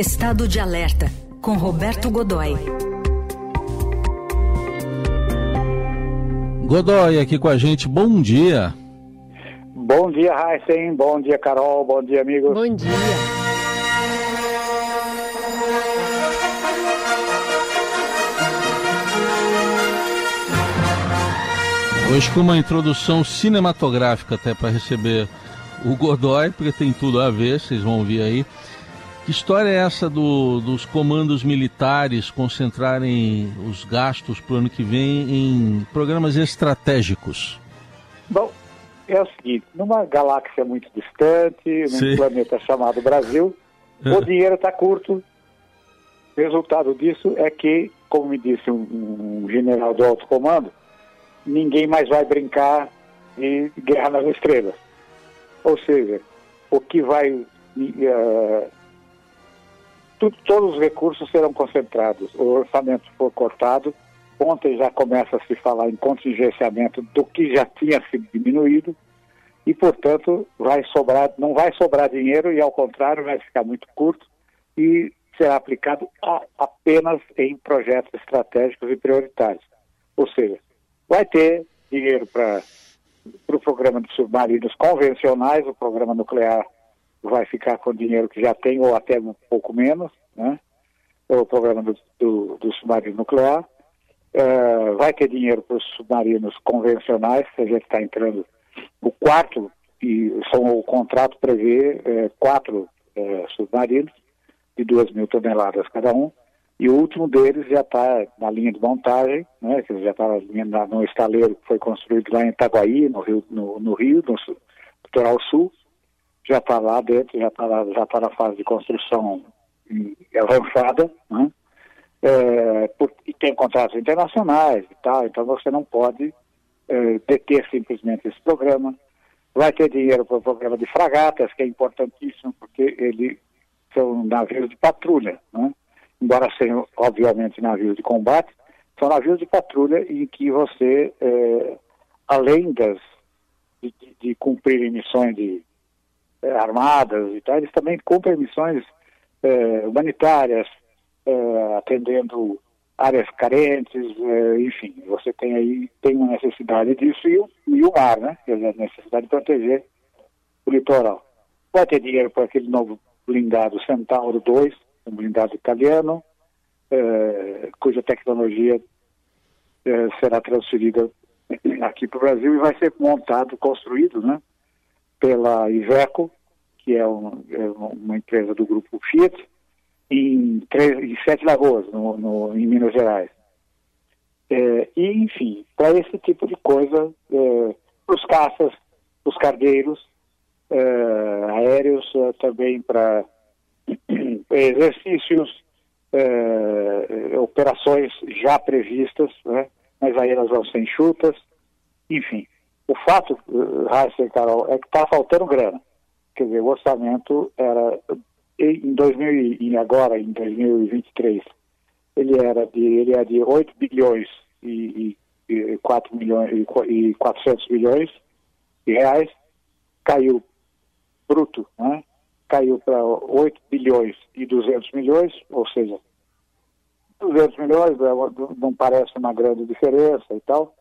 Estado de Alerta, com Roberto Godoy. Godoy aqui com a gente, bom dia. Bom dia, Heisen. Bom dia, Carol. Bom dia, amigos. Bom dia. Hoje com uma introdução cinematográfica até para receber o Godoy, porque tem tudo a ver, vocês vão ver aí. Que história é essa do, dos comandos militares concentrarem os gastos para o ano que vem em programas estratégicos? Bom, é o seguinte, numa galáxia muito distante, num Sim. planeta chamado Brasil, o é. dinheiro está curto. O resultado disso é que, como me disse um, um general do alto comando, ninguém mais vai brincar de guerra nas estrelas. Ou seja, o que vai. Uh, tudo, todos os recursos serão concentrados. O orçamento for cortado. Ontem já começa a se falar em contingenciamento do que já tinha sido diminuído e, portanto, vai sobrar, não vai sobrar dinheiro e, ao contrário, vai ficar muito curto e será aplicado a, apenas em projetos estratégicos e prioritários. Ou seja, vai ter dinheiro para o pro programa de submarinos convencionais, o programa nuclear vai ficar com o dinheiro que já tem, ou até um pouco menos, né? o programa do, do, do submarino nuclear. Uh, vai ter dinheiro para os submarinos convencionais, a gente está entrando o quarto, e são, o contrato prevê é, quatro é, submarinos de duas mil toneladas cada um, e o último deles já está na linha de montagem, né, que já está no estaleiro que foi construído lá em Itaguaí, no Rio, no, no Rio, no Litoral Sul, já está lá dentro, já está já tá na fase de construção avançada, né? É, por, e tem contratos internacionais e tal, então você não pode é, deter simplesmente esse programa. Vai ter dinheiro para o programa de fragatas, que é importantíssimo, porque ele são navios de patrulha, né? embora sejam, obviamente, navios de combate, são navios de patrulha em que você, é, além das, de, de, cumprir missões de, é, armadas e tal, eles também cumprem missões é, humanitárias, é, atendendo áreas carentes, é, enfim, você tem aí tem uma necessidade disso e o, e o mar, né? Quer dizer, a necessidade de proteger o litoral. Vai ter dinheiro para aquele novo blindado Centauro 2, um blindado italiano, é, cuja tecnologia é, será transferida aqui para o Brasil e vai ser montado, construído, né? Pela Iveco, que é, um, é uma empresa do grupo Fiat, em, três, em Sete Lagoas, no, no, em Minas Gerais. É, e, enfim, para esse tipo de coisa, é, os caças, os cargueiros é, aéreos, é, também para exercícios, é, operações já previstas, né, mas aí elas vão ser enxutas. Enfim, o fato, Raíssa e Carol, é que está faltando grana. Quer dizer, o orçamento era em 2000 e agora em 2023 ele era de ele é de 8 bilhões e, e, e 4 milhões e, 400 milhões de reais caiu bruto, né? Caiu para 8 bilhões e 200 milhões, ou seja, 200 milhões é não parece uma grande diferença e tal,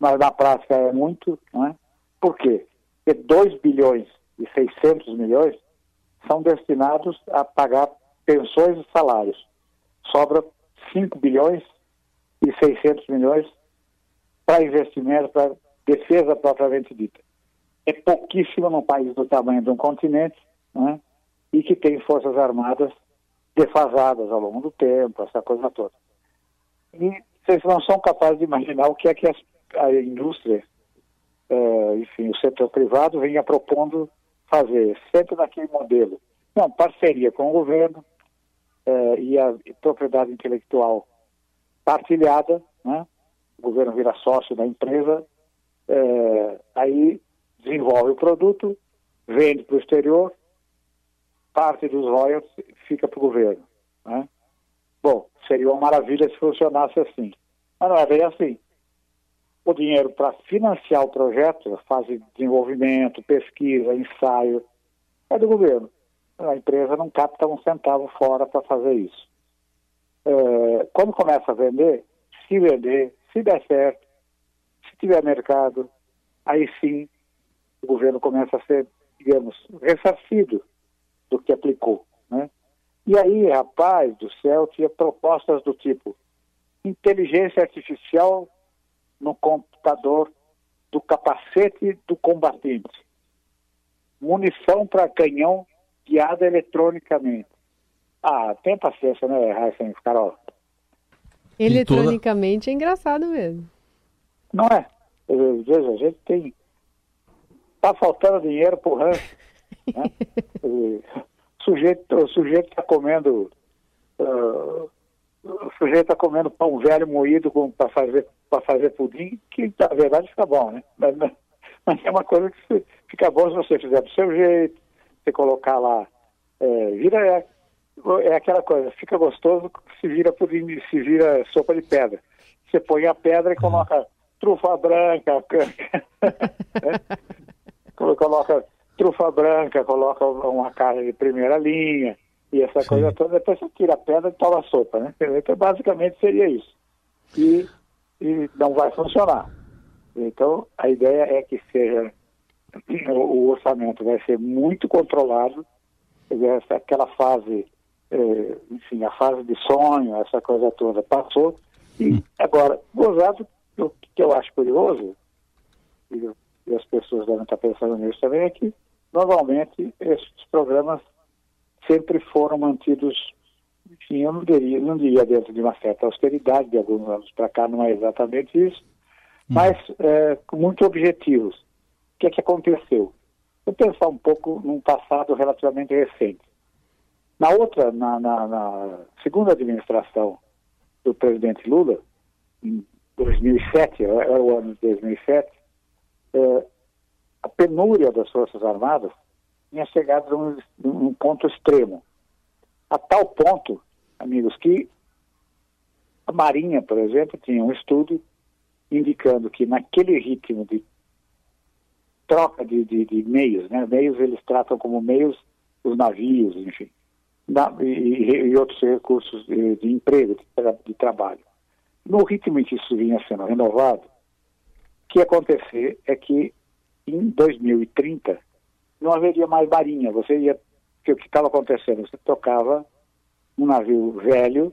mas na prática é muito, né? Por quê? Porque 2 bilhões e 600 milhões são destinados a pagar pensões e salários. Sobra 5 bilhões e 600 milhões para investimento, para defesa propriamente dita. É pouquíssimo num país do tamanho de um continente né, e que tem forças armadas defasadas ao longo do tempo, essa coisa toda. E vocês não são capazes de imaginar o que é que a indústria, uh, enfim, o setor privado venha propondo fazer sempre naquele modelo. Não, parceria com o governo eh, e a e propriedade intelectual partilhada, né? o governo vira sócio da empresa, eh, aí desenvolve o produto, vende para o exterior, parte dos royalties fica para o governo. Né? Bom, seria uma maravilha se funcionasse assim. Mas não é bem assim o dinheiro para financiar o projeto, fase de desenvolvimento, pesquisa, ensaio, é do governo. a empresa não capta um centavo fora para fazer isso. É, quando começa a vender, se vender, se der certo, se tiver mercado, aí sim o governo começa a ser, digamos, ressarcido do que aplicou. Né? E aí, rapaz do céu, tinha propostas do tipo inteligência artificial no computador do capacete do combatente, munição para canhão guiada eletronicamente. Ah, tem paciência, né, Raíssa Carol? Eletronicamente é engraçado mesmo. Não é? Veja, a gente tem. Tá faltando dinheiro pro rancho. né? o sujeito o sujeito está comendo. Uh, o sujeito está comendo pão velho moído para fazer, fazer pudim, que na verdade fica bom, né? Mas, mas é uma coisa que fica bom se você fizer do seu jeito, você colocar lá. É, vira é, é aquela coisa, fica gostoso, se vira pudim, se vira sopa de pedra. Você põe a pedra e uhum. coloca trufa branca, né? coloca trufa branca, coloca uma carne de primeira linha e essa Sim. coisa toda, depois você tira a pedra e toma a sopa, né? Então, basicamente seria isso. E, e não vai funcionar. Então, a ideia é que seja, o orçamento vai ser muito controlado, essa, aquela fase, eh, enfim, a fase de sonho, essa coisa toda passou, e hum. agora, gozado o que eu acho curioso, e, e as pessoas devem estar pensando nisso também, é que normalmente esses programas sempre foram mantidos, enfim, eu não diria, não diria dentro de uma certa austeridade, de alguns anos para cá não é exatamente isso, hum. mas é, muito objetivos. O que é que aconteceu? Vou pensar um pouco num passado relativamente recente. Na outra, na, na, na segunda administração do presidente Lula, em 2007, era o ano de 2007, é, a penúria das Forças Armadas tinha chegado num, num ponto extremo. A tal ponto, amigos, que a Marinha, por exemplo, tinha um estudo indicando que naquele ritmo de troca de, de, de meios, né? Meios eles tratam como meios os navios, enfim, na, e, e, outros recursos de, de emprego, de trabalho no ritmo em que isso vinha sendo renovado, o que ia acontecer é que em 2030 não haveria mais marinha. Você ia. O que estava acontecendo? Você tocava um navio velho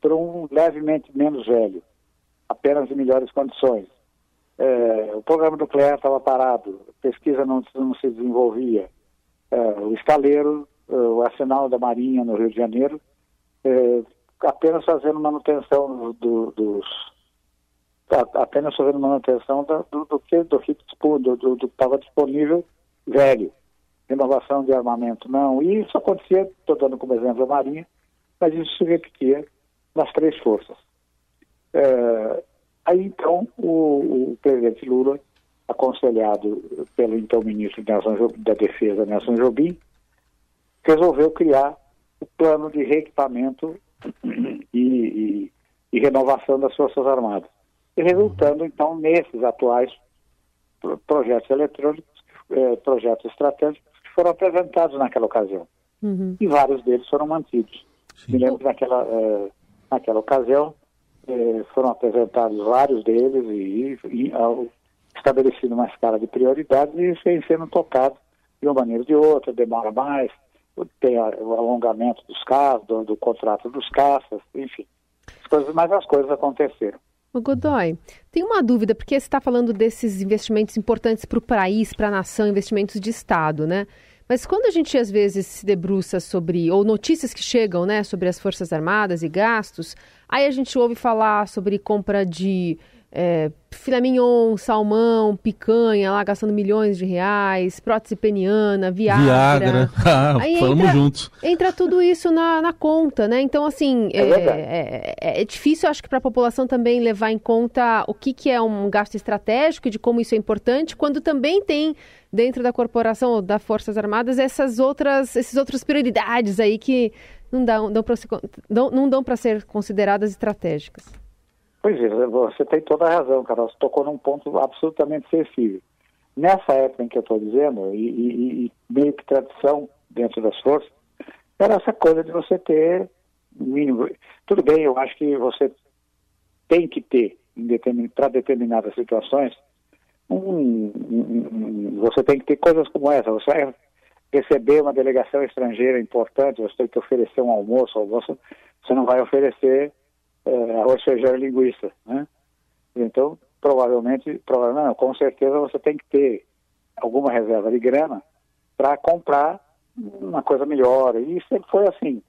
por um levemente menos velho, apenas em melhores condições. É, o programa nuclear estava parado, a pesquisa não, não se desenvolvia. É, o estaleiro, é, o arsenal da Marinha no Rio de Janeiro, é, apenas fazendo manutenção do, dos apenas fazendo manutenção do, do que do que do, do, estava disponível velho renovação de armamento não e isso acontecia estou dando como exemplo a marinha mas isso se repetia nas três forças é, aí então o, o, presidente Lula aconselhado pelo então ministro da Defesa Nelson Jobim resolveu criar o plano de reequipamento e, e, e renovação das Forças Armadas. E resultando, então, nesses atuais projetos eletrônicos, eh, projetos estratégicos que foram apresentados naquela ocasião. Uhum. E vários deles foram mantidos. Sim. Me lembro que naquela, eh, naquela ocasião eh, foram apresentados vários deles e, e ao, estabelecido uma escala de prioridades e vem sendo tocado de uma maneira ou de outra, demora mais, tem o alongamento dos casos, do, do, contrato dos caças, enfim. As coisas, mas as coisas aconteceram. O Godoy, tem uma dúvida, porque você está falando desses investimentos importantes para o país, para a nação, investimentos de Estado, né? Mas quando a gente às vezes se debruça sobre, ou notícias que chegam, né, sobre as Forças Armadas e gastos, aí a gente ouve falar sobre compra de é, filé mignon, salmão, picanha, lá gastando milhões de reais, prótese peniana, Viagra. Viagra, ah, Aí falamos entra, juntos. Entra tudo isso na, na conta, né? Então, assim, é, é, é, é difícil, acho que, para a população também levar em conta o que, que é um gasto estratégico e de como isso é importante, quando também tem dentro da corporação ou das Forças Armadas essas outras, essas outras prioridades aí que não dão, dão para ser consideradas estratégicas. Pois é, você tem toda a razão, Carol. Você tocou num ponto absolutamente sensível. Nessa época em que eu estou dizendo, e, e, e, meio que tradição dentro das forças, era essa coisa de você ter mínimo. Tudo bem, eu acho que você tem que ter, para determinadas situações, um, um, você tem que ter coisas como essa. Você vai receber uma delegação estrangeira importante, você tem que oferecer um almoço, almoço você não vai oferecer é, feijão e linguiça, né? Então, provavelmente, provavelmente não, com certeza você tem que ter alguma reserva de grana para comprar uma coisa melhor. E sempre foi assim.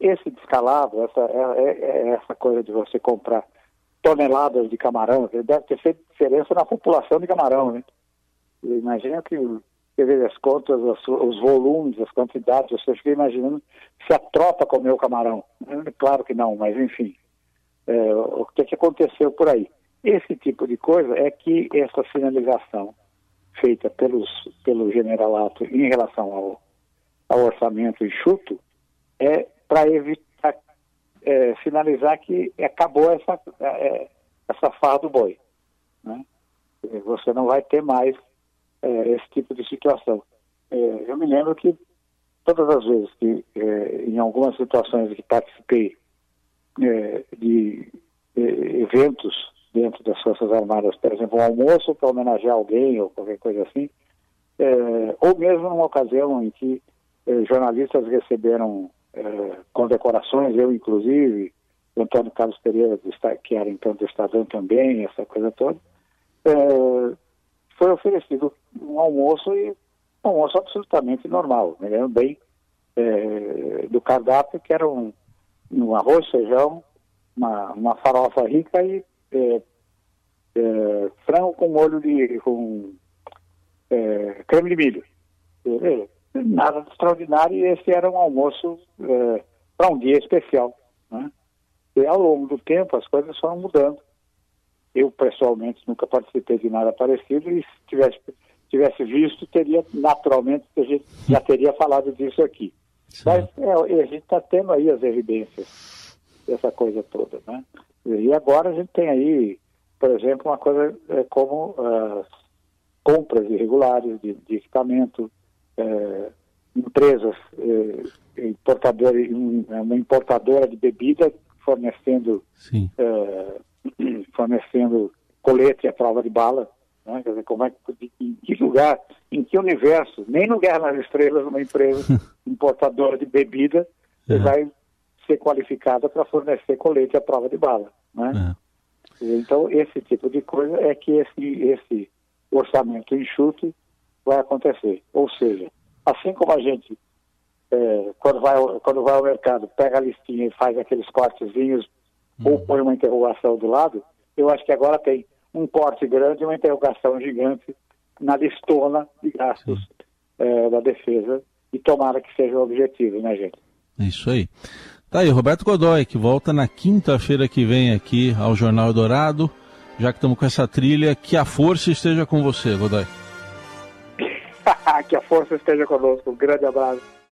Esse descalabro, essa, é, é, é essa coisa de você comprar toneladas de camarão, deve ter feito diferença na população de camarão, né? Imagina que você vê as contas, os, volumes, as quantidades, você fica imaginando se a tropa comeu camarão. Claro que não, mas enfim. É, o que, que aconteceu por aí? Esse tipo de coisa é que essa sinalização feita pelos, pelo generalato em relação ao, ao orçamento enxuto é para evitar, é, sinalizar que acabou essa, é, essa farra do boi. Né? Você não vai ter mais é, esse tipo de situação. É, eu me lembro que todas as vezes que, é, em algumas situações que participei é, de eventos dentro das Forças Armadas, por exemplo, um almoço para homenagear alguém ou qualquer coisa assim, é, ou mesmo numa ocasião em que é, jornalistas receberam é, condecorações, eu inclusive, Antônio Carlos Pereira, que era então do Estadão também, essa coisa toda, é, foi oferecido um almoço e um almoço absolutamente normal, me lembro bem é, do cardápio, que era um, um arroz, feijão, uma, uma farofa rica e é, é, frango com molho de com é, creme de milho. Nada de extraordinário e esse era um almoço para um dia especial. Né? E ao longo do tempo as coisas foram mudando. Eu, pessoalmente, nunca participei de nada parecido e se tivesse, tivesse visto, teria, naturalmente, a gente já teria falado disso aqui. Sim. Mas é, a gente está tendo aí as evidências dessa coisa toda, né? E agora a gente tem aí, por exemplo, uma coisa é, como as compras irregulares de, de equipamento, é, empresas, é, importadora, uma importadora de bebida fornecendo, é, fornecendo colete à prova de bala. Né? Quer dizer, como é, em que lugar, em que universo, nem no Guerra nas Estrelas, uma empresa importadora de bebida uhum. vai ser qualificada para fornecer colete à prova de bala. Né? É. Então, esse tipo de coisa é que esse, esse orçamento enxuto vai acontecer. Ou seja, assim como a gente, é, quando, vai, quando vai ao mercado, pega a listinha e faz aqueles cortezinhos uhum. ou põe uma interrogação do lado, eu acho que agora tem um corte grande e uma interrogação gigante na listona de gastos é, da defesa e tomara que seja o objetivo, né, gente? Isso aí. Tá aí, Roberto Godoy, que volta na quinta-feira que vem aqui ao Jornal Dourado. Já que estamos com essa trilha, que a força esteja com você, Godoy. que a força esteja conosco. Um grande abraço.